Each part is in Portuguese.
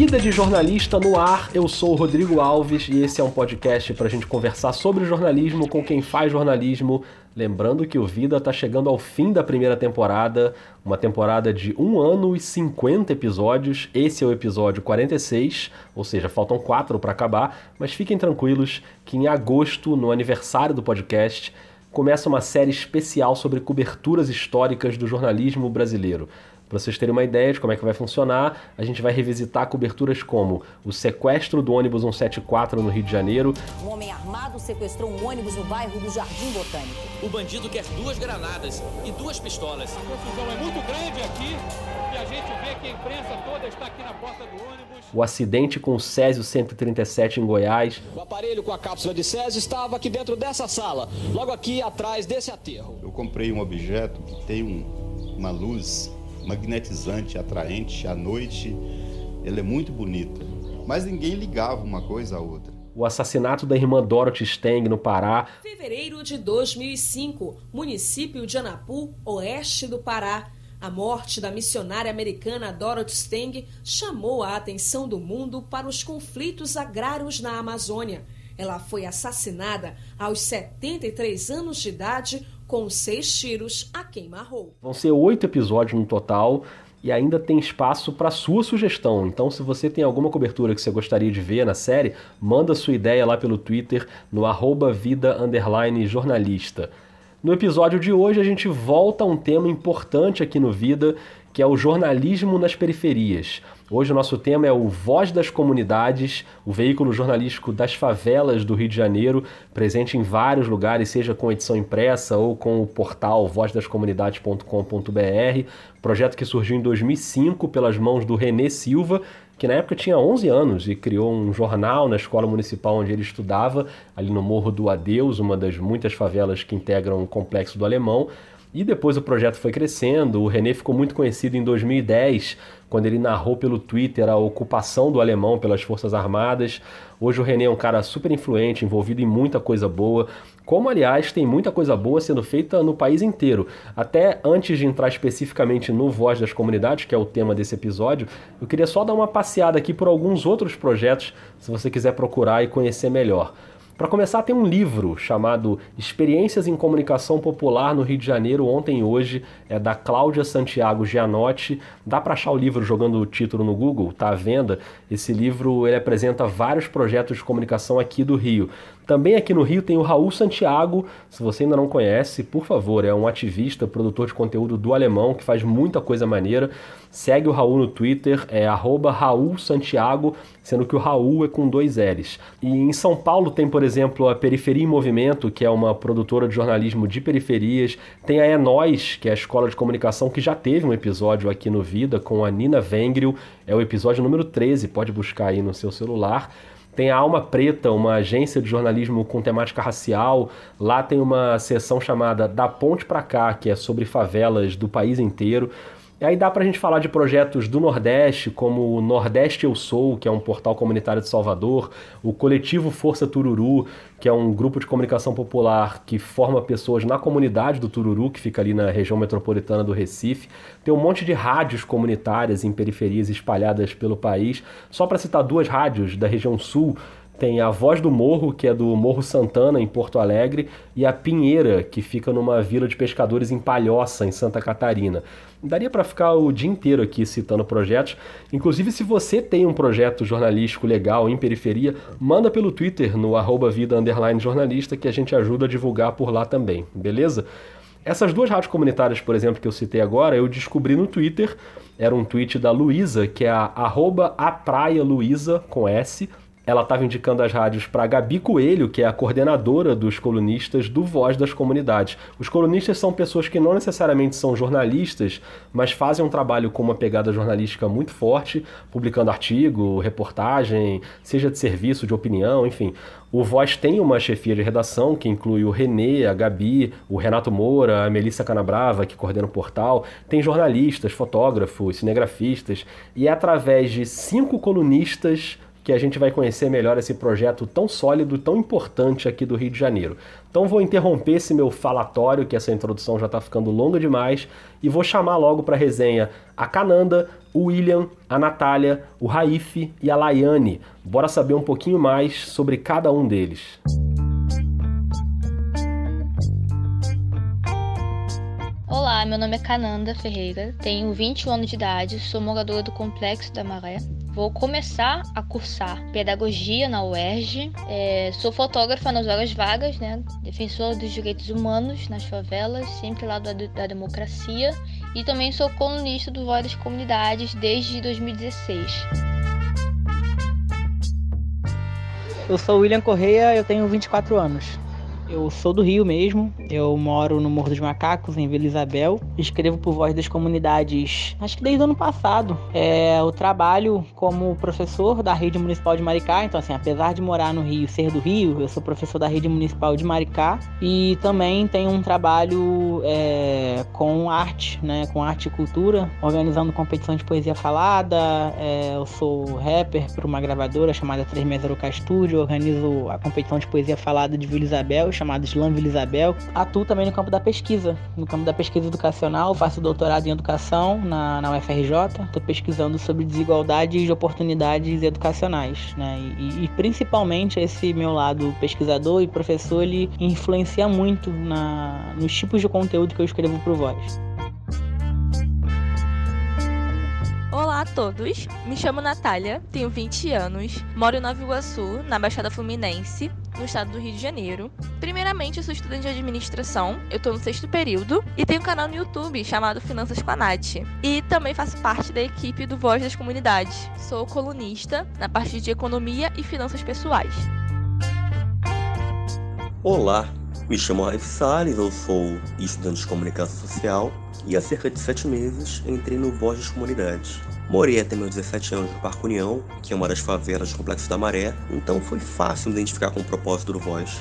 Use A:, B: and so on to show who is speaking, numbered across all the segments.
A: Vida de Jornalista no Ar. Eu sou o Rodrigo Alves e esse é um podcast para a gente conversar sobre jornalismo com quem faz jornalismo. Lembrando que o Vida está chegando ao fim da primeira temporada, uma temporada de um ano e 50 episódios. Esse é o episódio 46, ou seja, faltam quatro para acabar, mas fiquem tranquilos que em agosto, no aniversário do podcast, começa uma série especial sobre coberturas históricas do jornalismo brasileiro. Para vocês terem uma ideia de como é que vai funcionar, a gente vai revisitar coberturas como o sequestro do ônibus 174 no Rio de Janeiro.
B: Um homem armado sequestrou um ônibus no bairro do Jardim Botânico.
C: O bandido quer duas granadas e duas pistolas.
D: A confusão é muito grande aqui e a gente vê que a imprensa toda está aqui na porta do ônibus.
A: O acidente com o Césio 137 em Goiás.
E: O aparelho com a cápsula de Césio estava aqui dentro dessa sala, logo aqui atrás desse aterro.
F: Eu comprei um objeto que tem um, uma luz magnetizante, atraente à noite. Ela é muito bonita. Mas ninguém ligava uma coisa à outra.
A: O assassinato da irmã Dorothy Steng no Pará.
G: Fevereiro de 2005, município de Anapu, oeste do Pará. A morte da missionária americana Dorothy Steng chamou a atenção do mundo para os conflitos agrários na Amazônia. Ela foi assassinada aos 73 anos de idade com seis tiros a queima-roupa.
A: Vão ser oito episódios no total e ainda tem espaço para sua sugestão. Então, se você tem alguma cobertura que você gostaria de ver na série, manda sua ideia lá pelo Twitter no arroba vida jornalista. No episódio de hoje a gente volta a um tema importante aqui no Vida, que é o jornalismo nas periferias. Hoje o nosso tema é o Voz das Comunidades, o veículo jornalístico das favelas do Rio de Janeiro, presente em vários lugares, seja com edição impressa ou com o portal vozdascomunidades.com.br, projeto que surgiu em 2005 pelas mãos do Renê Silva, que na época tinha 11 anos e criou um jornal na escola municipal onde ele estudava, ali no Morro do Adeus, uma das muitas favelas que integram o complexo do Alemão. E depois o projeto foi crescendo, o René ficou muito conhecido em 2010, quando ele narrou pelo Twitter a ocupação do alemão pelas Forças Armadas. Hoje o René é um cara super influente, envolvido em muita coisa boa, como aliás tem muita coisa boa sendo feita no país inteiro. Até antes de entrar especificamente no Voz das Comunidades, que é o tema desse episódio, eu queria só dar uma passeada aqui por alguns outros projetos, se você quiser procurar e conhecer melhor. Para começar, tem um livro chamado Experiências em Comunicação Popular no Rio de Janeiro ontem e hoje, é da Cláudia Santiago Gianotti. Dá para achar o livro jogando o título no Google, tá à venda. Esse livro ele apresenta vários projetos de comunicação aqui do Rio. Também aqui no Rio tem o Raul Santiago, se você ainda não conhece, por favor, é um ativista, produtor de conteúdo do alemão que faz muita coisa maneira. Segue o Raul no Twitter, é Raul Santiago, sendo que o Raul é com dois L's. E em São Paulo tem, por exemplo, a Periferia em Movimento, que é uma produtora de jornalismo de periferias. Tem a É Nós, que é a escola de comunicação que já teve um episódio aqui no Vida com a Nina Vengril. É o episódio número 13, pode buscar aí no seu celular. Tem a Alma Preta, uma agência de jornalismo com temática racial. Lá tem uma seção chamada Da Ponte para Cá, que é sobre favelas do país inteiro. E aí dá para a gente falar de projetos do Nordeste, como o Nordeste Eu Sou, que é um portal comunitário de Salvador, o Coletivo Força Tururu, que é um grupo de comunicação popular que forma pessoas na comunidade do Tururu, que fica ali na região metropolitana do Recife. Tem um monte de rádios comunitárias em periferias espalhadas pelo país. Só para citar duas rádios da região sul, tem a Voz do Morro, que é do Morro Santana, em Porto Alegre, e a Pinheira, que fica numa vila de pescadores em Palhoça, em Santa Catarina. Daria para ficar o dia inteiro aqui citando projetos. Inclusive, se você tem um projeto jornalístico legal em periferia, manda pelo Twitter no arroba vida jornalista que a gente ajuda a divulgar por lá também, beleza? Essas duas rádios comunitárias, por exemplo, que eu citei agora, eu descobri no Twitter. Era um tweet da Luísa, que é a arroba Luísa, com S, ela estava indicando as rádios para Gabi Coelho, que é a coordenadora dos colunistas do Voz das Comunidades. Os colunistas são pessoas que não necessariamente são jornalistas, mas fazem um trabalho com uma pegada jornalística muito forte, publicando artigo, reportagem, seja de serviço, de opinião, enfim. O Voz tem uma chefia de redação que inclui o Renê, a Gabi, o Renato Moura, a Melissa Canabrava, que coordena o portal. Tem jornalistas, fotógrafos, cinegrafistas. E é através de cinco colunistas que a gente vai conhecer melhor esse projeto tão sólido, tão importante aqui do Rio de Janeiro. Então vou interromper esse meu falatório, que essa introdução já está ficando longa demais, e vou chamar logo para resenha a Cananda, o William, a Natália, o Raif e a Laiane. Bora saber um pouquinho mais sobre cada um deles.
H: Olá, meu nome é Cananda Ferreira, tenho 21 anos de idade, sou moradora do Complexo da Maré. Vou começar a cursar pedagogia na UERJ. É, sou fotógrafa nas horas vagas, né? Defensora dos direitos humanos nas favelas, sempre lá da, da democracia. E também sou colunista do Voz das Comunidades desde 2016.
I: Eu sou William Correia, eu tenho 24 anos. Eu sou do Rio mesmo, eu moro no Morro dos Macacos, em Vila Isabel. Escrevo por voz das comunidades, acho que desde o ano passado. É, eu trabalho como professor da rede municipal de Maricá, então assim, apesar de morar no Rio, ser do Rio, eu sou professor da rede municipal de Maricá e também tenho um trabalho é, com arte, né, com arte e cultura, organizando competição de poesia falada. É, eu sou rapper para uma gravadora chamada 3 Mesaruca Studio, organizo a competição de poesia falada de Vila Isabel chamado Slam Vila Isabel. Atuo também no campo da pesquisa, no campo da pesquisa educacional, faço doutorado em educação na, na UFRJ, estou pesquisando sobre desigualdades de oportunidades educacionais, né? E, e, principalmente esse meu lado pesquisador e professor, ele influencia muito na, nos tipos de conteúdo que eu escrevo para o Voz.
J: Olá a todos, me chamo Natália, tenho 20 anos, moro em Nova Iguaçu, na Baixada Fluminense, no estado do Rio de Janeiro. Primeiramente, eu sou estudante de administração, eu estou no sexto período e tenho um canal no YouTube chamado Finanças com a Nath. E também faço parte da equipe do Voz das Comunidades. Sou colunista na parte de economia e finanças pessoais.
K: Olá, me chamo Raif Salles, eu sou estudante de comunicação social e há cerca de sete meses entrei no Voz das Comunidades. Morei até meus 17 anos no Parque União, que é uma das favelas do Complexo da Maré, então foi fácil me identificar com o propósito do Voz.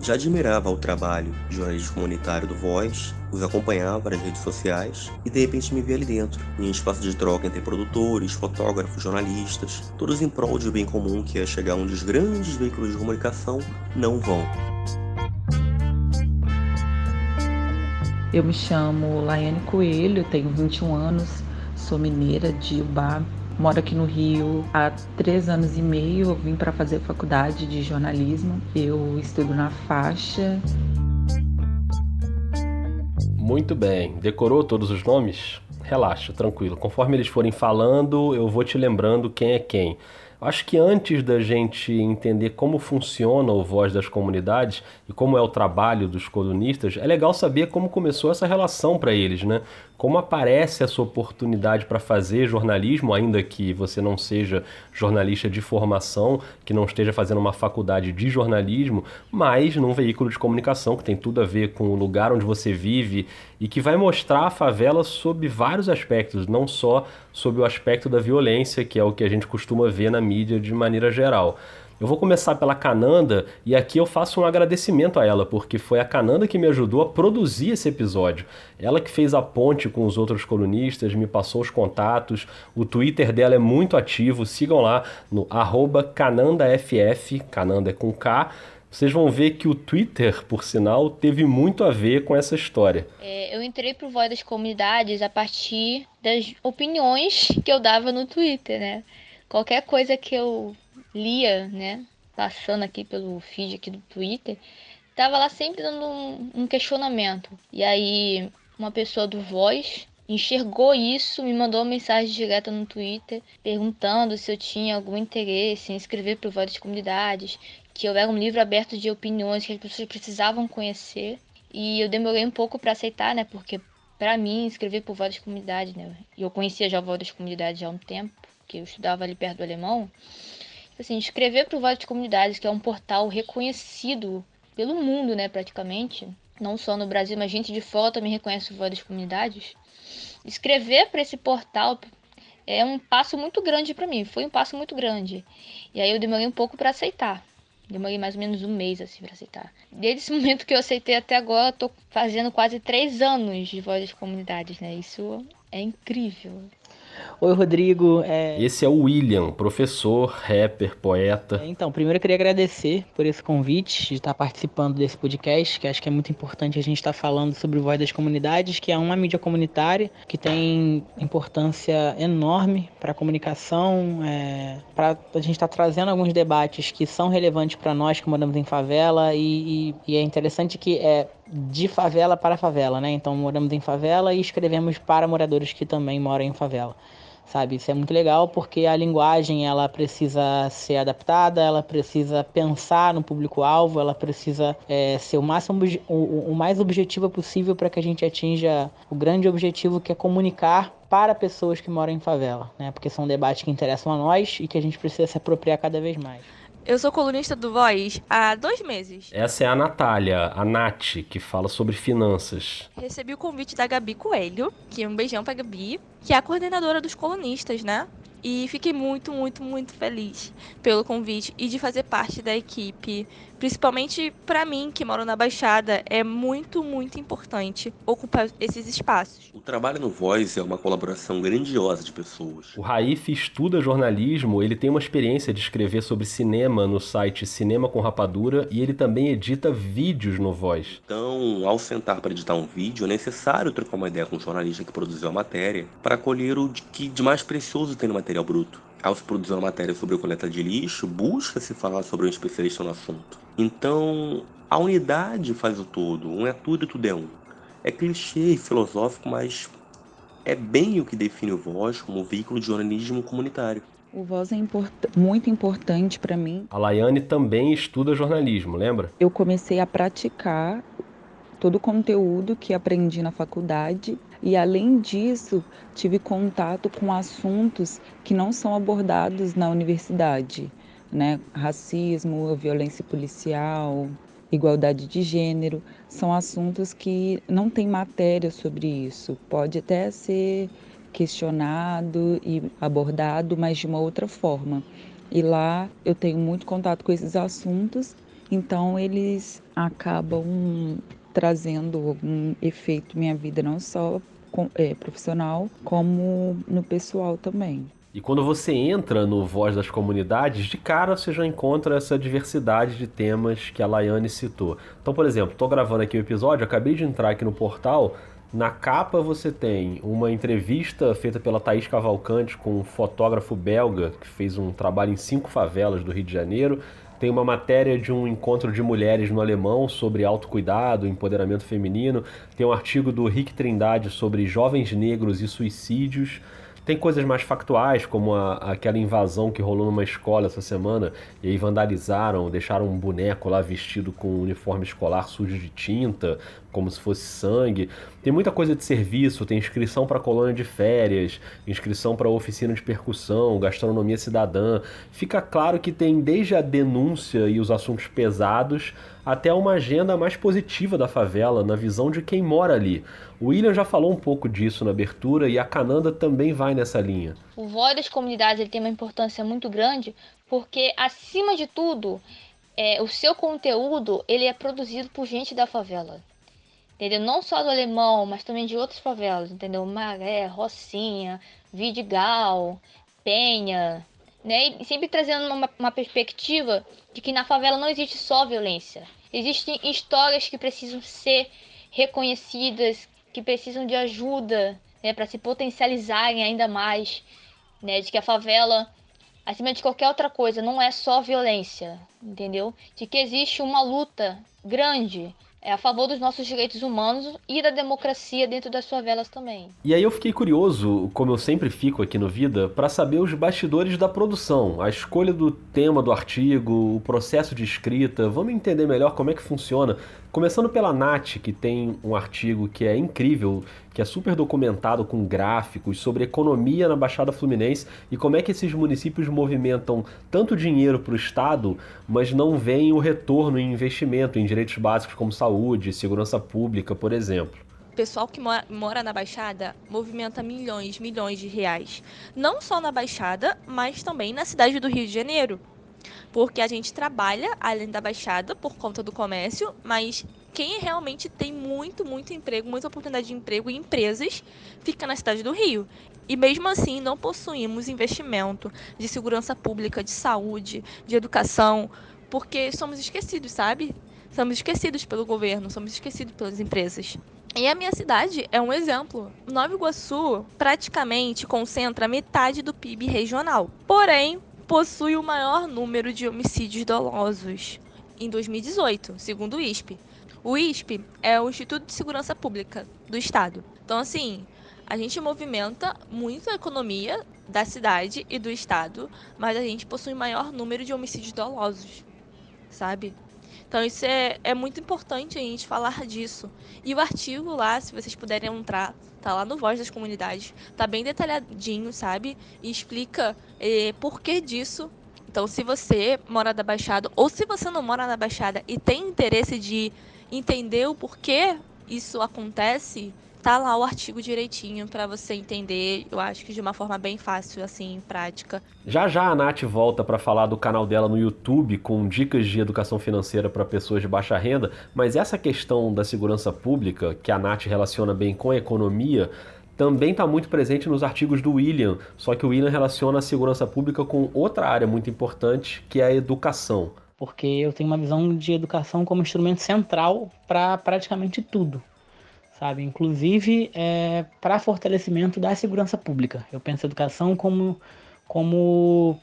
K: Já admirava o trabalho de jornalismo comunitário do Voz, os acompanhava nas redes sociais e de repente me vi ali dentro, em espaço de troca entre produtores, fotógrafos, jornalistas, todos em prol de um bem comum que é chegar onde os grandes veículos de comunicação não vão.
L: Eu me chamo Laiane Coelho, tenho 21 anos, sou mineira de Ubá, moro aqui no Rio há três anos e meio. Eu vim para fazer faculdade de jornalismo. Eu estudo na faixa.
A: Muito bem. Decorou todos os nomes? Relaxa, tranquilo. Conforme eles forem falando, eu vou te lembrando quem é quem. Acho que antes da gente entender como funciona o Voz das Comunidades e como é o trabalho dos colunistas, é legal saber como começou essa relação para eles, né? Como aparece essa oportunidade para fazer jornalismo, ainda que você não seja jornalista de formação, que não esteja fazendo uma faculdade de jornalismo, mas num veículo de comunicação que tem tudo a ver com o lugar onde você vive e que vai mostrar a favela sob vários aspectos, não só sob o aspecto da violência, que é o que a gente costuma ver na mídia de maneira geral. Eu vou começar pela Cananda e aqui eu faço um agradecimento a ela, porque foi a Cananda que me ajudou a produzir esse episódio. Ela que fez a ponte com os outros colunistas, me passou os contatos. O Twitter dela é muito ativo, sigam lá no CanandaFF, Cananda é com K. Vocês vão ver que o Twitter, por sinal, teve muito a ver com essa história.
H: É, eu entrei pro Voz das Comunidades a partir das opiniões que eu dava no Twitter, né? Qualquer coisa que eu lia, né, passando aqui pelo feed aqui do Twitter, tava lá sempre dando um, um questionamento. E aí uma pessoa do Voz enxergou isso, me mandou uma mensagem direta no Twitter perguntando se eu tinha algum interesse em escrever para das Comunidades, que eu era um livro aberto de opiniões que as pessoas precisavam conhecer. E eu demorei um pouco para aceitar, né? Porque para mim escrever por várias comunidades, né? Eu conhecia já das Comunidades há um tempo, porque eu estudava ali perto do alemão assim, escrever para o Vale de Comunidades, que é um portal reconhecido pelo mundo, né, praticamente, não só no Brasil, mas gente de fora também reconhece o Vale das Comunidades. Escrever para esse portal é um passo muito grande para mim, foi um passo muito grande. E aí eu demorei um pouco para aceitar. Demorei mais ou menos um mês assim para aceitar. Desde esse momento que eu aceitei até agora, tô fazendo quase três anos de voz das comunidades, né? Isso é incrível.
I: Oi, Rodrigo. É...
A: Esse é o William, professor, rapper, poeta.
I: Então, primeiro eu queria agradecer por esse convite de estar participando desse podcast, que acho que é muito importante a gente estar falando sobre o Voz das Comunidades, que é uma mídia comunitária que tem importância enorme para a comunicação, é... para a gente estar trazendo alguns debates que são relevantes para nós que moramos em favela e, e, e é interessante que é de favela para favela, né? Então moramos em favela e escrevemos para moradores que também moram em favela sabe? Isso é muito legal porque a linguagem ela precisa ser adaptada, ela precisa pensar no público-alvo, ela precisa é, ser o máximo o, o mais objetiva possível para que a gente atinja o grande objetivo que é comunicar para pessoas que moram em favela, né? Porque são debates que interessam a nós e que a gente precisa se apropriar cada vez mais.
J: Eu sou colunista do Voz há dois meses.
A: Essa é a Natália, a Nath, que fala sobre finanças.
J: Recebi o convite da Gabi Coelho, que é um beijão pra Gabi, que é a coordenadora dos colunistas, né? E fiquei muito, muito, muito feliz pelo convite e de fazer parte da equipe. Principalmente para mim, que moro na Baixada, é muito, muito importante ocupar esses espaços.
K: O trabalho no Voz é uma colaboração grandiosa de pessoas.
A: O Raif estuda jornalismo, ele tem uma experiência de escrever sobre cinema no site Cinema com Rapadura e ele também edita vídeos no Voz.
K: Então, ao sentar para editar um vídeo, é necessário trocar uma ideia com o jornalista que produziu a matéria para colher o que de mais precioso tem no material bruto. Ao se produzir uma matéria sobre coleta de lixo, busca-se falar sobre um especialista no assunto. Então, a unidade faz o todo, um é tudo e tudo é um. É clichê e filosófico, mas é bem o que define o Voz como veículo de jornalismo comunitário.
L: O Voz é import muito importante para mim.
A: A Laiane também estuda jornalismo, lembra?
L: Eu comecei a praticar todo o conteúdo que aprendi na faculdade e além disso, tive contato com assuntos que não são abordados na universidade, né? Racismo, violência policial, igualdade de gênero, são assuntos que não tem matéria sobre isso. Pode até ser questionado e abordado, mas de uma outra forma. E lá eu tenho muito contato com esses assuntos, então eles acabam trazendo algum efeito minha vida, não só é, profissional, como no pessoal também.
A: E quando você entra no Voz das Comunidades, de cara você já encontra essa diversidade de temas que a Laiane citou. Então, por exemplo, estou gravando aqui o episódio, acabei de entrar aqui no portal. Na capa você tem uma entrevista feita pela Thaís Cavalcante com um fotógrafo belga que fez um trabalho em cinco favelas do Rio de Janeiro. Tem uma matéria de um encontro de mulheres no alemão sobre autocuidado, empoderamento feminino. Tem um artigo do Rick Trindade sobre jovens negros e suicídios. Tem coisas mais factuais, como a, aquela invasão que rolou numa escola essa semana, e aí vandalizaram, deixaram um boneco lá vestido com um uniforme escolar sujo de tinta, como se fosse sangue. Tem muita coisa de serviço, tem inscrição para colônia de férias, inscrição para oficina de percussão, gastronomia cidadã. Fica claro que tem desde a denúncia e os assuntos pesados até uma agenda mais positiva da favela, na visão de quem mora ali. O William já falou um pouco disso na abertura e a Cananda também vai nessa linha.
H: O voz das comunidades ele tem uma importância muito grande porque, acima de tudo, é, o seu conteúdo ele é produzido por gente da favela. Entendeu? Não só do alemão, mas também de outras favelas, entendeu? Maré, Rocinha, Vidigal, Penha, né? E sempre trazendo uma, uma perspectiva de que na favela não existe só violência. Existem histórias que precisam ser reconhecidas, que precisam de ajuda né, para se potencializarem ainda mais. Né, de que a favela, acima de qualquer outra coisa, não é só violência, entendeu? De que existe uma luta grande é a favor dos nossos direitos humanos e da democracia dentro das favelas também.
A: E aí eu fiquei curioso, como eu sempre fico aqui no Vida, para saber os bastidores da produção, a escolha do tema do artigo, o processo de escrita. Vamos entender melhor como é que funciona. Começando pela Nath, que tem um artigo que é incrível, que é super documentado com gráficos sobre economia na Baixada Fluminense e como é que esses municípios movimentam tanto dinheiro para o Estado, mas não veem o retorno em investimento em direitos básicos como saúde, segurança pública, por exemplo
J: O pessoal que mora na Baixada movimenta milhões, milhões de reais. Não só na Baixada, mas também na cidade do Rio de Janeiro. Porque a gente trabalha além da Baixada por conta do comércio, mas quem realmente tem muito, muito emprego, muita oportunidade de emprego em empresas, fica na cidade do Rio. E mesmo assim, não possuímos investimento de segurança pública, de saúde, de educação, porque somos esquecidos, sabe? Somos esquecidos pelo governo, somos esquecidos pelas empresas. E a minha cidade é um exemplo. Nova Iguaçu praticamente concentra metade do PIB regional, porém possui o maior número de homicídios dolosos em 2018, segundo o ISP. O ISP é o Instituto de Segurança Pública do Estado. Então, assim, a gente movimenta muito a economia da cidade e do estado, mas a gente possui maior número de homicídios dolosos, sabe? Então isso é, é muito importante a gente falar disso. E o artigo lá, se vocês puderem entrar, tá lá no Voz das Comunidades, tá bem detalhadinho, sabe? E explica eh, por que disso. Então se você mora da Baixada, ou se você não mora na Baixada e tem interesse de entender o porquê isso acontece, tá lá o artigo direitinho para você entender, eu acho que de uma forma bem fácil, assim, prática.
A: Já já a Nath volta para falar do canal dela no YouTube com dicas de educação financeira para pessoas de baixa renda, mas essa questão da segurança pública, que a Nath relaciona bem com a economia, também está muito presente nos artigos do William, só que o William relaciona a segurança pública com outra área muito importante, que é a educação.
I: Porque eu tenho uma visão de educação como instrumento central para praticamente tudo sabe? Inclusive é, para fortalecimento da segurança pública. Eu penso educação como, como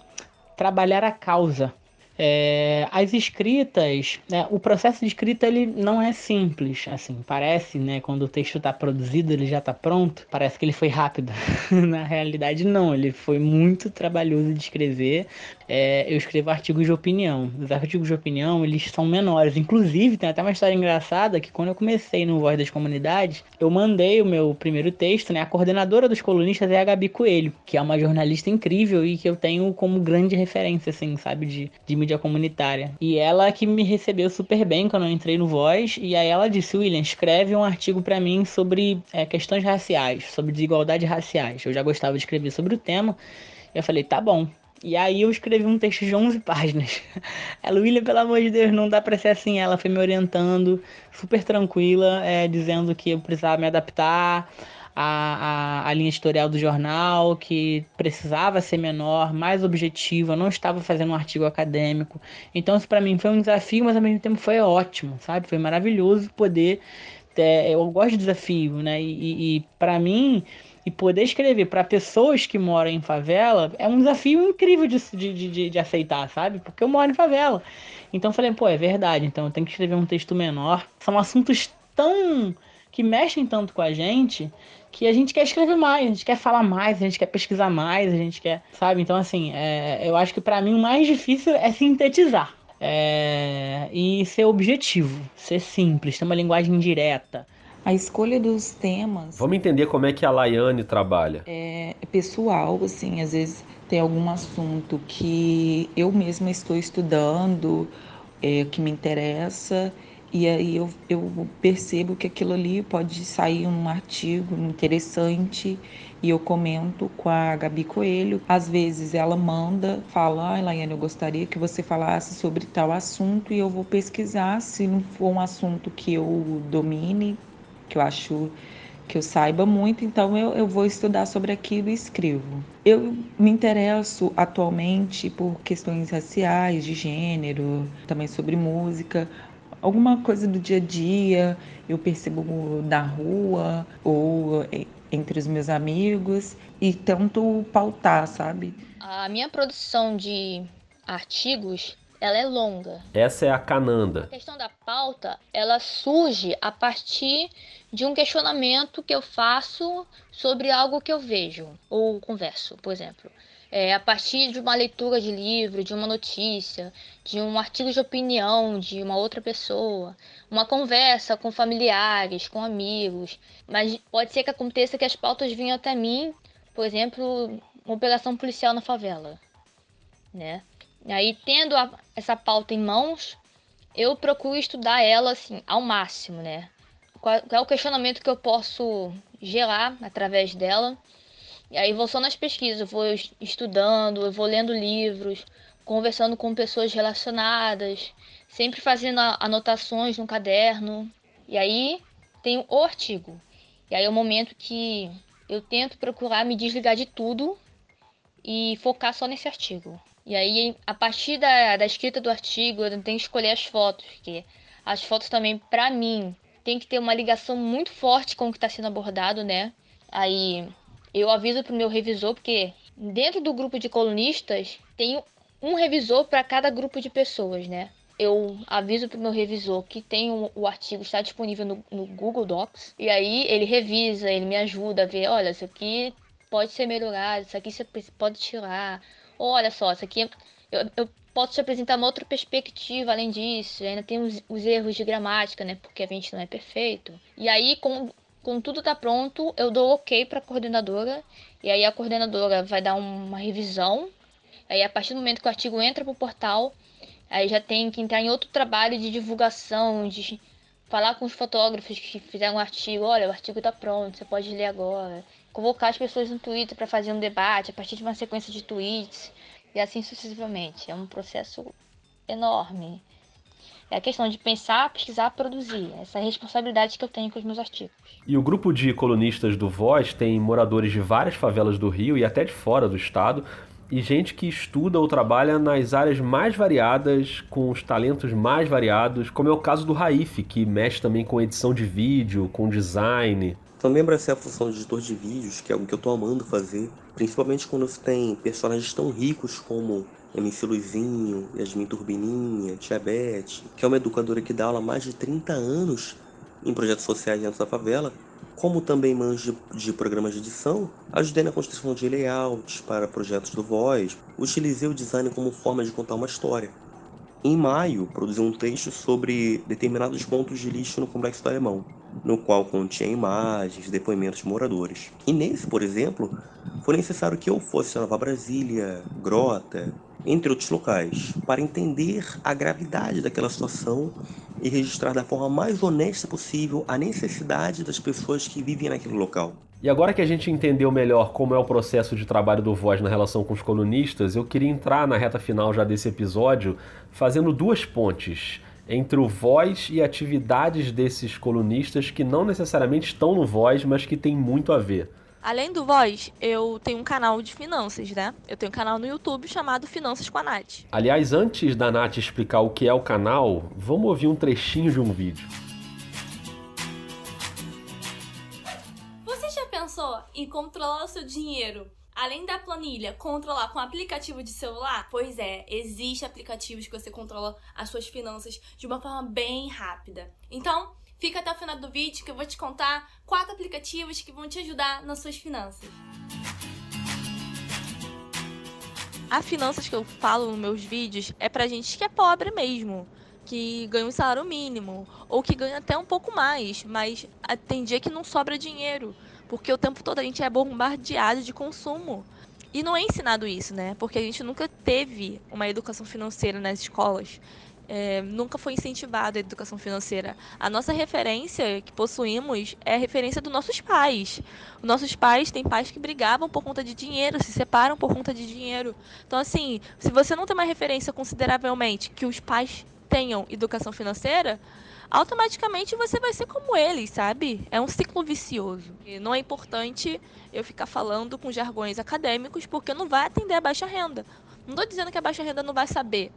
I: trabalhar a causa é, as escritas, né, o processo de escrita ele não é simples, assim, parece, né, quando o texto está produzido, ele já está pronto, parece que ele foi rápido. Na realidade, não, ele foi muito trabalhoso de escrever. É, eu escrevo artigos de opinião. Os artigos de opinião, eles são menores. Inclusive, tem até uma história engraçada que quando eu comecei no Voz das Comunidades, eu mandei o meu primeiro texto, né, a coordenadora dos colunistas é a Gabi Coelho, que é uma jornalista incrível e que eu tenho como grande referência, assim, sabe, de, de mídia comunitária. E ela que me recebeu super bem quando eu entrei no Voz. E aí ela disse: William, escreve um artigo para mim sobre é, questões raciais, sobre desigualdades raciais. Eu já gostava de escrever sobre o tema. E eu falei: tá bom. E aí eu escrevi um texto de 11 páginas. Ela, William, pelo amor de Deus, não dá pra ser assim. Ela foi me orientando, super tranquila, é, dizendo que eu precisava me adaptar a, a, a, linha editorial do jornal, que precisava ser menor, mais objetiva, não estava fazendo um artigo acadêmico. Então, isso para mim foi um desafio, mas ao mesmo tempo foi ótimo, sabe? Foi maravilhoso poder. Ter, eu gosto de desafio, né? E, e, e para mim, e poder escrever para pessoas que moram em favela é um desafio incrível de, de, de, de, aceitar, sabe? Porque eu moro em favela. Então eu falei, pô, é verdade, então eu tenho que escrever um texto menor. São assuntos tão. que mexem tanto com a gente que a gente quer escrever mais, a gente quer falar mais, a gente quer pesquisar mais, a gente quer, sabe? Então, assim, é, eu acho que para mim o mais difícil é sintetizar. É, e ser objetivo, ser simples, ter uma linguagem direta.
L: A escolha dos temas.
A: Vamos entender como é que a Laiane trabalha.
L: É pessoal, assim, às vezes tem algum assunto que eu mesma estou estudando, é, que me interessa, e aí eu, eu percebo que aquilo ali pode sair um artigo interessante e eu comento com a Gabi Coelho. Às vezes ela manda, fala, ah, Laiane, eu gostaria que você falasse sobre tal assunto e eu vou pesquisar. Se não for um assunto que eu domine, que eu acho que eu saiba muito, então eu, eu vou estudar sobre aquilo e escrevo. Eu me interesso atualmente por questões raciais, de gênero, também sobre música, alguma coisa do dia a dia, eu percebo na rua ou entre os meus amigos e tento pautar, sabe?
H: A minha produção de artigos ela é longa.
A: Essa é a cananda.
H: A questão da pauta, ela surge a partir de um questionamento que eu faço sobre algo que eu vejo ou converso, por exemplo é, a partir de uma leitura de livro, de uma notícia, de um artigo de opinião de uma outra pessoa, uma conversa com familiares, com amigos. Mas pode ser que aconteça que as pautas venham até mim, por exemplo, uma operação policial na favela, né? E aí, tendo a, essa pauta em mãos, eu procuro estudar ela assim ao máximo, né? Qual, qual é o questionamento que eu posso gerar através dela? E aí vou só nas pesquisas, vou estudando, eu vou lendo livros, conversando com pessoas relacionadas, sempre fazendo anotações no caderno. E aí tem o artigo. E aí é o momento que eu tento procurar me desligar de tudo e focar só nesse artigo. E aí, a partir da, da escrita do artigo, eu tenho que escolher as fotos, porque as fotos também, para mim, tem que ter uma ligação muito forte com o que está sendo abordado, né? Aí eu aviso pro meu revisor, porque dentro do grupo de colunistas tem um revisor para cada grupo de pessoas, né? Eu aviso pro meu revisor que tem o, o artigo está disponível no, no, Google Docs e aí ele revisa, ele me ajuda a ver, olha, isso aqui pode ser melhorado, isso aqui você pode tirar, olha só, isso aqui eu, eu posso te apresentar uma outra perspectiva além disso. Ainda tem os, os, erros de gramática, né? Porque a gente não é perfeito. E aí, com, com tudo tá pronto, eu dou ok para a coordenadora. E aí a coordenadora vai dar uma revisão. Aí a partir do momento que o artigo entra pro portal, aí já tem que entrar em outro trabalho de divulgação, de falar com os fotógrafos que fizeram o artigo, olha, o artigo está pronto, você pode ler agora. Convocar as pessoas no Twitter para fazer um debate a partir de uma sequência de tweets e assim sucessivamente. É um processo enorme. É a questão de pensar, pesquisar, produzir. Essa é a responsabilidade que eu tenho com os meus artigos.
A: E o grupo de colunistas do Voz tem moradores de várias favelas do Rio e até de fora do estado, e gente que estuda ou trabalha nas áreas mais variadas, com os talentos mais variados, como é o caso do Raif, que mexe também com edição de vídeo, com design.
K: Também abracei a função de editor de vídeos, que é algo que eu tô amando fazer, principalmente quando você tem personagens tão ricos como MC Luizinho, Yasmin Turbininha, Tia Beth, que é uma educadora que dá aula há mais de 30 anos em projetos sociais dentro da favela, como também manjo de programas de edição, ajudei na construção de layouts para projetos do Voz, utilizei o design como forma de contar uma história. Em maio, produzi um texto sobre determinados pontos de lixo no Complexo do Alemão, no qual continha imagens, depoimentos de moradores. E nesse, por exemplo, foi necessário que eu fosse a Nova Brasília, Grota, entre outros locais, para entender a gravidade daquela situação e registrar da forma mais honesta possível a necessidade das pessoas que vivem naquele local.
A: E agora que a gente entendeu melhor como é o processo de trabalho do Voz na relação com os colunistas, eu queria entrar na reta final já desse episódio fazendo duas pontes entre o Voz e atividades desses colunistas que não necessariamente estão no Voz, mas que têm muito a ver.
J: Além do Voz, eu tenho um canal de finanças, né? Eu tenho um canal no YouTube chamado Finanças com a Nath.
A: Aliás, antes da Nath explicar o que é o canal, vamos ouvir um trechinho de um vídeo.
M: Você já pensou em controlar o seu dinheiro além da planilha, controlar com aplicativo de celular? Pois é, existem aplicativos que você controla as suas finanças de uma forma bem rápida. Então, Fica até o final do vídeo que eu vou te contar quatro aplicativos que vão te ajudar nas suas finanças.
J: A finanças que eu falo nos meus vídeos é pra gente que é pobre mesmo, que ganha um salário mínimo, ou que ganha até um pouco mais, mas tem dia que não sobra dinheiro, porque o tempo todo a gente é bombardeado de consumo. E não é ensinado isso, né? Porque a gente nunca teve uma educação financeira nas escolas é, nunca foi incentivada a educação financeira. A nossa referência que possuímos é a referência dos nossos pais. Os nossos pais têm pais que brigavam por conta de dinheiro, se separam por conta de dinheiro. Então, assim, se você não tem uma referência consideravelmente que os pais tenham educação financeira, automaticamente você vai ser como eles, sabe? É um ciclo vicioso. E não é importante eu ficar falando com jargões acadêmicos porque não vai atender a baixa renda. Não estou dizendo que a baixa renda não vai saber,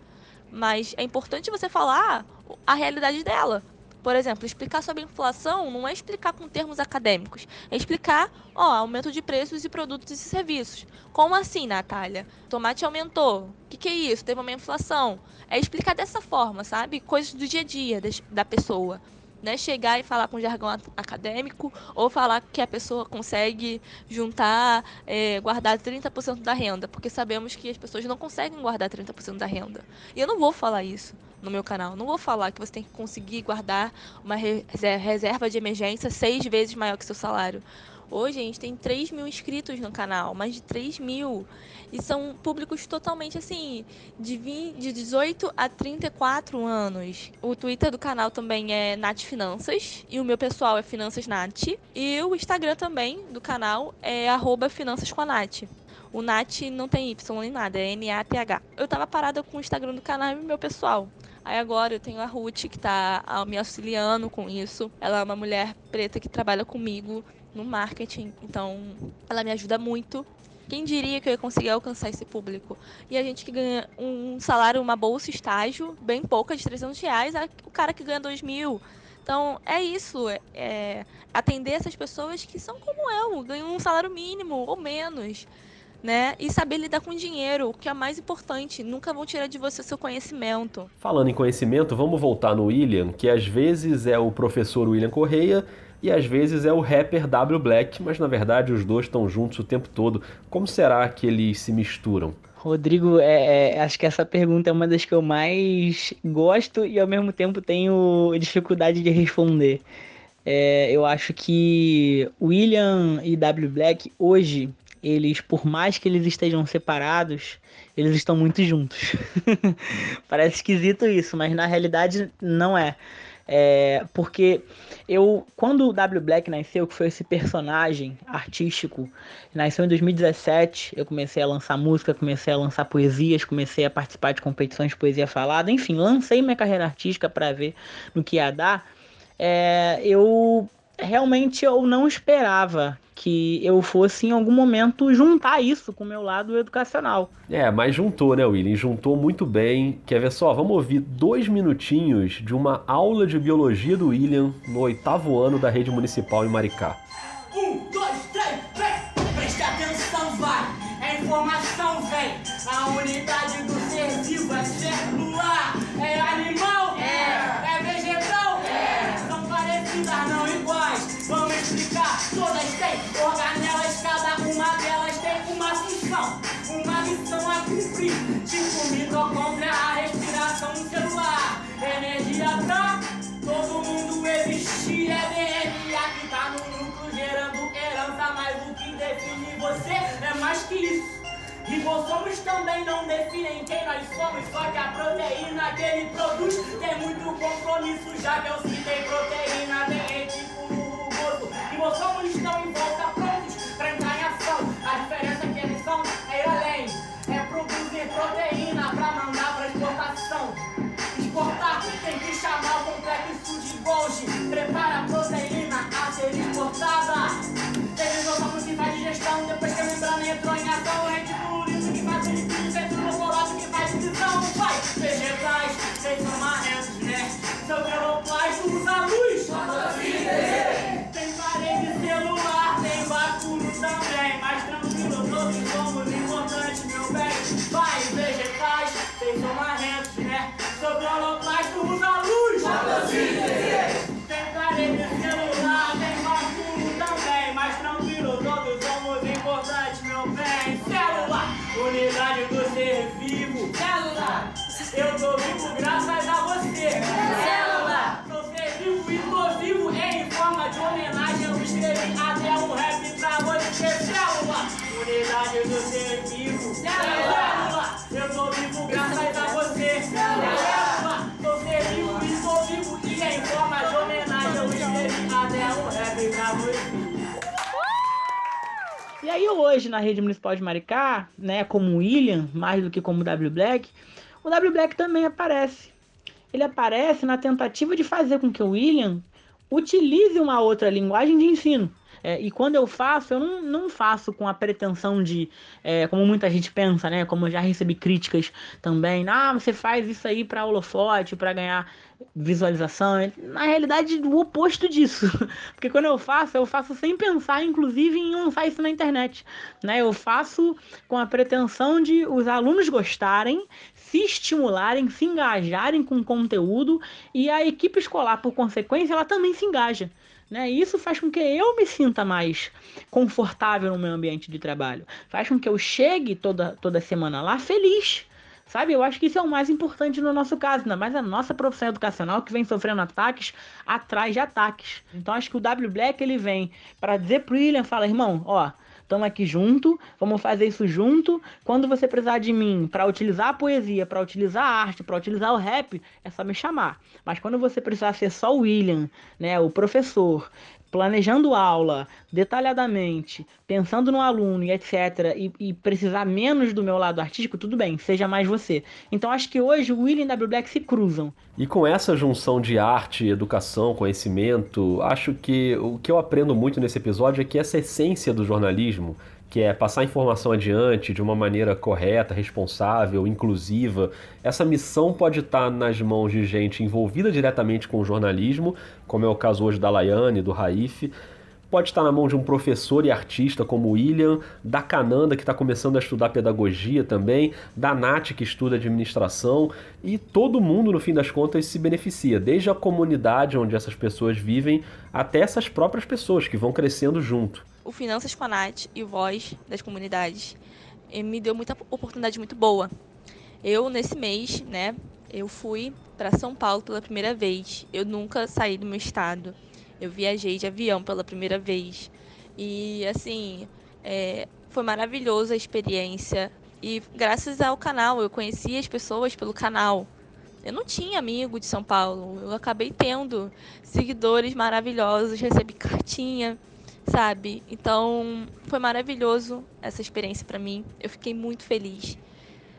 J: mas é importante você falar a realidade dela. Por exemplo, explicar sobre inflação não é explicar com termos acadêmicos, é explicar, ó, aumento de preços e produtos e serviços. Como assim, Natália? Tomate aumentou. O que, que é isso? Teve uma inflação. É explicar dessa forma, sabe? Coisas do dia a dia da pessoa né, chegar e falar com jargão acadêmico ou falar que a pessoa consegue juntar, é, guardar 30% da renda, porque sabemos que as pessoas não conseguem guardar 30% da renda. E eu não vou falar isso no meu canal. Não vou falar que você tem que conseguir guardar uma reserva de emergência seis vezes maior que seu salário. Hoje a gente tem 3 mil inscritos no canal, mais de 3 mil. E são públicos totalmente assim, de, 20, de 18 a 34 anos. O Twitter do canal também é Nath Finanças. E o meu pessoal é Finanças Nath. E o Instagram também do canal é arroba Finanças com a Nath. O Nat não tem Y nem nada, é N-A-T-H. Eu tava parada com o Instagram do canal e meu pessoal. Aí agora eu tenho a Ruth, que tá me auxiliando com isso. Ela é uma mulher preta que trabalha comigo no marketing, então ela me ajuda muito. Quem diria que eu ia conseguir alcançar esse público? E a gente que ganha um salário, uma bolsa estágio, bem pouca, de 300 reais, o cara que ganha 2 mil. Então, é isso. É, é atender essas pessoas que são como eu, ganham um salário mínimo ou menos né? E saber lidar com dinheiro, o que é mais importante. Nunca vão tirar de você o seu conhecimento.
A: Falando em conhecimento, vamos voltar no William, que às vezes é o professor William Correia e às vezes é o rapper W Black, mas na verdade os dois estão juntos o tempo todo. Como será que eles se misturam?
I: Rodrigo, é, é, acho que essa pergunta é uma das que eu mais gosto e ao mesmo tempo tenho dificuldade de responder. É, eu acho que William e W Black hoje eles, por mais que eles estejam separados, eles estão muito juntos. Parece esquisito isso, mas na realidade não é. É, porque eu, quando o W Black nasceu, que foi esse personagem artístico, nasceu em 2017, eu comecei a lançar música, comecei a lançar poesias, comecei a participar de competições de poesia falada, enfim, lancei minha carreira artística para ver no que ia dar. É, eu realmente eu não esperava que eu fosse em algum momento juntar isso com o meu lado educacional.
A: É, mas juntou, né, William? Juntou muito bem. Quer ver só? Vamos ouvir dois minutinhos de uma aula de biologia do William no oitavo ano da rede municipal em Maricá.
N: Um, é isso. Ribossomos também não definem quem nós somos, só que a proteína que ele produz tem muito compromisso, já que eu citei proteína, tem tipo rugoso. Ribossomos estão em volta pra entrou em ação, o retículo liso que faz lipídio, centro locolato que faz divisão, vai. Vegetais, sem marrentos, né? Seu até um rap pra você. Célula, unidade do ser vivo. Célula, eu tô vivo graças a você. Célula, sou ser vivo e tô vivo e em forma de homenagem. Eu escrevi até um rap pra você.
I: E aí hoje na rede municipal de Maricá, né, como William, mais do que como W Black, o W Black também aparece. Ele aparece na tentativa de fazer com que o William utilize uma outra linguagem de ensino. É, e quando eu faço, eu não, não faço com a pretensão de, é, como muita gente pensa, né? Como eu já recebi críticas também, ah, você faz isso aí para holofote, para ganhar visualização. Na realidade, o oposto disso. Porque quando eu faço, eu faço sem pensar, inclusive, em lançar isso na internet. Né? Eu faço com a pretensão de os alunos gostarem, se estimularem, se engajarem com o conteúdo e a equipe escolar, por consequência, ela também se engaja. Né? Isso faz com que eu me sinta mais confortável no meu ambiente de trabalho. Faz com que eu chegue toda, toda semana lá feliz. Sabe, eu acho que isso é o mais importante no nosso caso, ainda mais a nossa profissão educacional que vem sofrendo ataques atrás de ataques. Então acho que o W Black ele vem para dizer pro William, fala, irmão, ó, Estamos aqui junto, vamos fazer isso junto. Quando você precisar de mim para utilizar a poesia, para utilizar a arte, para utilizar o rap, é só me chamar. Mas quando você precisar ser só o William, né, o professor, planejando aula detalhadamente, pensando no aluno e etc., e, e, precisar menos do meu lado artístico, tudo bem, seja mais você. Então acho que hoje o William e W Black se cruzam.
A: E com essa junção de arte, educação, conhecimento, acho que o que eu aprendo muito nesse episódio é que essa essência do jornalismo que é passar informação adiante de uma maneira correta, responsável, inclusiva. Essa missão pode estar nas mãos de gente envolvida diretamente com o jornalismo, como é o caso hoje da Laiane, do Raif. Pode estar na mão de um professor e artista como William, da Cananda, que está começando a estudar pedagogia também, da Nath, que estuda administração, e todo mundo, no fim das contas, se beneficia, desde a comunidade onde essas pessoas vivem até essas próprias pessoas que vão crescendo junto
J: o Finanças com a Nath e Voz das Comunidades me deu muita oportunidade muito boa. Eu, nesse mês, né, eu fui para São Paulo pela primeira vez. Eu nunca saí do meu estado. Eu viajei de avião pela primeira vez. E, assim, é, foi maravilhosa a experiência. E graças ao canal, eu conheci as pessoas pelo canal. Eu não tinha amigo de São Paulo. Eu acabei tendo seguidores maravilhosos, recebi cartinha sabe? Então, foi maravilhoso essa experiência para mim. Eu fiquei muito feliz.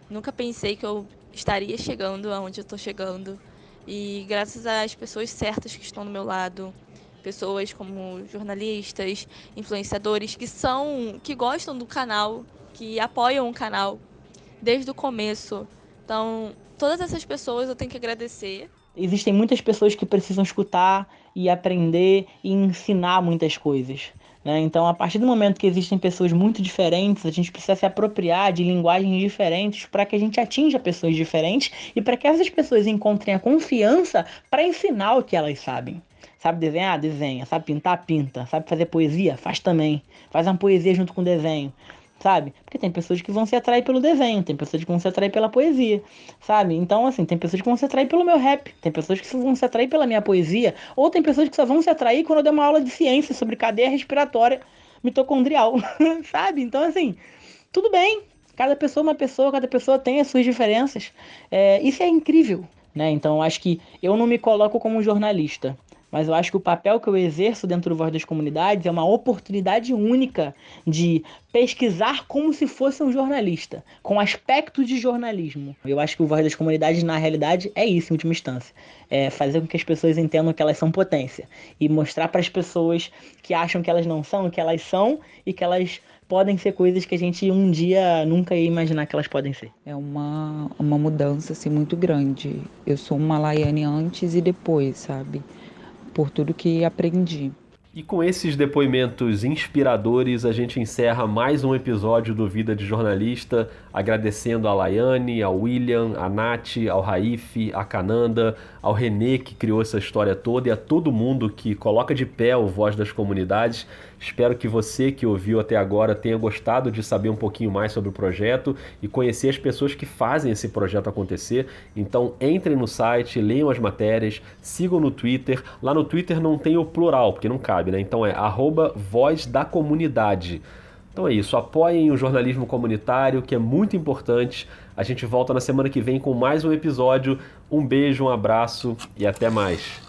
J: Nunca pensei que eu estaria chegando aonde eu tô chegando. E graças às pessoas certas que estão do meu lado, pessoas como jornalistas, influenciadores que são que gostam do canal, que apoiam o canal desde o começo. Então, todas essas pessoas eu tenho que agradecer.
I: Existem muitas pessoas que precisam escutar e aprender e ensinar muitas coisas. Né? Então, a partir do momento que existem pessoas muito diferentes, a gente precisa se apropriar de linguagens diferentes para que a gente atinja pessoas diferentes e para que essas pessoas encontrem a confiança para ensinar o que elas sabem. Sabe desenhar? Desenha. Sabe pintar? Pinta. Sabe fazer poesia? Faz também. Faz uma poesia junto com o desenho sabe? Porque tem pessoas que vão se atrair pelo desenho, tem pessoas que vão se atrair pela poesia, sabe? Então, assim, tem pessoas que vão se atrair pelo meu rap, tem pessoas que vão se atrair pela minha poesia, ou tem pessoas que só vão se atrair quando eu der uma aula de ciência sobre cadeia respiratória mitocondrial, sabe? Então, assim, tudo bem. Cada pessoa é uma pessoa, cada pessoa tem as suas diferenças. É, isso é incrível, né? Então, acho que eu não me coloco como jornalista mas eu acho que o papel que eu exerço dentro do Voz das Comunidades é uma oportunidade única de pesquisar como se fosse um jornalista, com aspectos de jornalismo. Eu acho que o Voz das Comunidades, na realidade, é isso, em última instância. É fazer com que as pessoas entendam que elas são potência e mostrar para as pessoas que acham que elas não são, que elas são e que elas podem ser coisas que a gente um dia nunca ia imaginar que elas podem ser.
L: É uma, uma mudança assim, muito grande. Eu sou uma Laiane antes e depois, sabe? Por tudo que aprendi.
A: E com esses depoimentos inspiradores, a gente encerra mais um episódio do Vida de Jornalista, agradecendo a Laiane, ao William, a Nath, ao Raif, a Cananda, ao Renê, que criou essa história toda, e a todo mundo que coloca de pé o Voz das Comunidades. Espero que você que ouviu até agora tenha gostado de saber um pouquinho mais sobre o projeto e conhecer as pessoas que fazem esse projeto acontecer. Então entrem no site, leiam as matérias, sigam no Twitter. Lá no Twitter não tem o plural, porque não cabe, né? Então é arroba voz da comunidade. Então é isso, apoiem o jornalismo comunitário, que é muito importante. A gente volta na semana que vem com mais um episódio. Um beijo, um abraço e até mais.